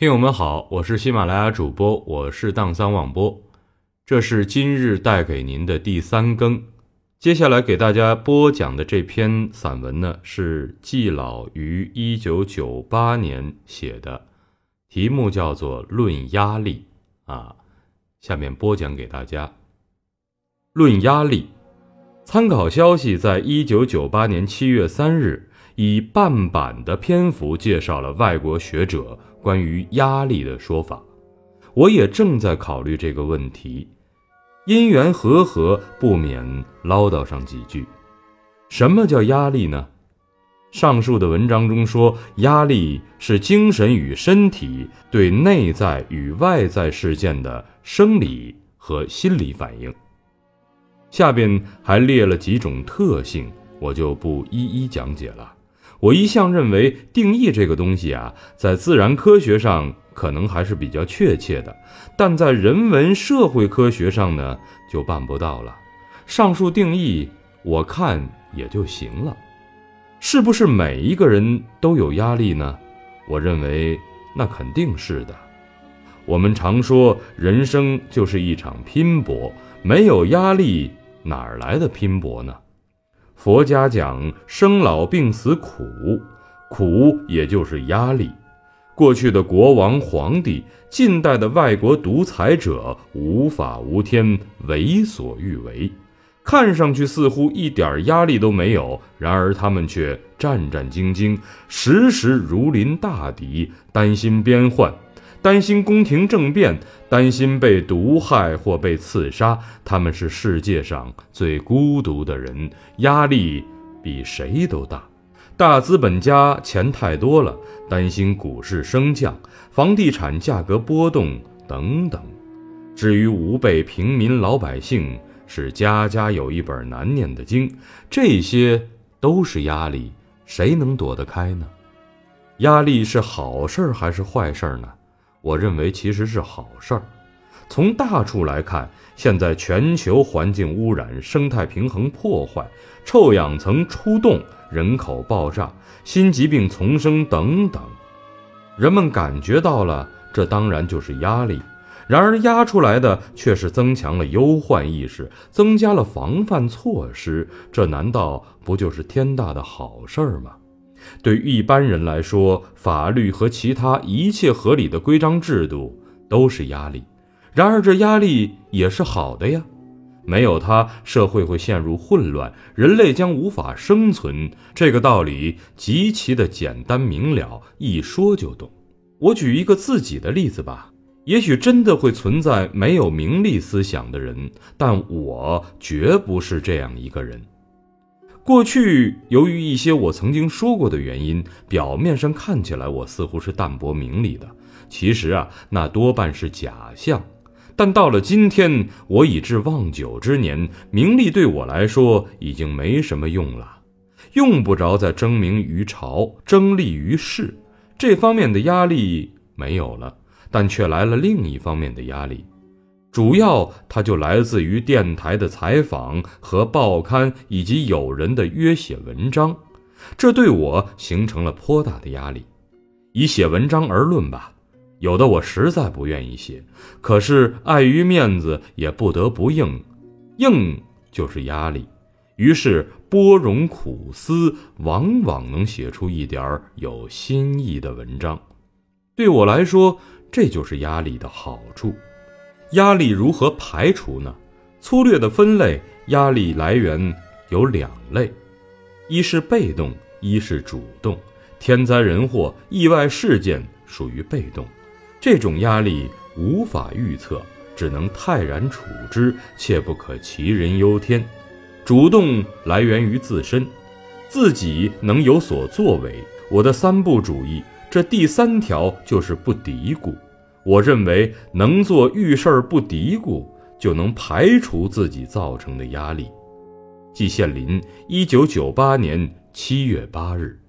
听友们好，我是喜马拉雅主播，我是荡桑网播，这是今日带给您的第三更。接下来给大家播讲的这篇散文呢，是季老于一九九八年写的，题目叫做《论压力》啊。下面播讲给大家，《论压力》。参考消息，在一九九八年七月三日，以半版的篇幅介绍了外国学者关于压力的说法。我也正在考虑这个问题。因缘和合，不免唠叨上几句。什么叫压力呢？上述的文章中说，压力是精神与身体对内在与外在事件的生理和心理反应。下边还列了几种特性，我就不一一讲解了。我一向认为，定义这个东西啊，在自然科学上。可能还是比较确切的，但在人文社会科学上呢，就办不到了。上述定义，我看也就行了。是不是每一个人都有压力呢？我认为那肯定是的。我们常说，人生就是一场拼搏，没有压力，哪儿来的拼搏呢？佛家讲生老病死苦，苦也就是压力。过去的国王、皇帝，近代的外国独裁者，无法无天，为所欲为，看上去似乎一点压力都没有，然而他们却战战兢兢，时时如临大敌，担心边患，担心宫廷政变，担心被毒害或被刺杀。他们是世界上最孤独的人，压力比谁都大。大资本家钱太多了，担心股市升降、房地产价格波动等等。至于吾辈平民老百姓，是家家有一本难念的经，这些都是压力，谁能躲得开呢？压力是好事还是坏事呢？我认为其实是好事儿。从大处来看，现在全球环境污染、生态平衡破坏、臭氧层出动。人口爆炸、新疾病丛生等等，人们感觉到了，这当然就是压力。然而压出来的却是增强了忧患意识，增加了防范措施，这难道不就是天大的好事儿吗？对一般人来说，法律和其他一切合理的规章制度都是压力，然而这压力也是好的呀。没有它，社会会陷入混乱，人类将无法生存。这个道理极其的简单明了，一说就懂。我举一个自己的例子吧。也许真的会存在没有名利思想的人，但我绝不是这样一个人。过去由于一些我曾经说过的原因，表面上看起来我似乎是淡泊名利的，其实啊，那多半是假象。但到了今天，我已至望九之年，名利对我来说已经没什么用了，用不着再争名于朝、争利于世，这方面的压力没有了，但却来了另一方面的压力，主要它就来自于电台的采访和报刊以及友人的约写文章，这对我形成了颇大的压力。以写文章而论吧。有的我实在不愿意写，可是碍于面子也不得不应，应就是压力。于是波冗苦思，往往能写出一点儿有新意的文章。对我来说，这就是压力的好处。压力如何排除呢？粗略的分类，压力来源有两类：一是被动，一是主动。天灾人祸、意外事件属于被动。这种压力无法预测，只能泰然处之，切不可杞人忧天。主动来源于自身，自己能有所作为。我的三不主义，这第三条就是不嘀咕。我认为能做遇事儿不嘀咕，就能排除自己造成的压力。季羡林，一九九八年七月八日。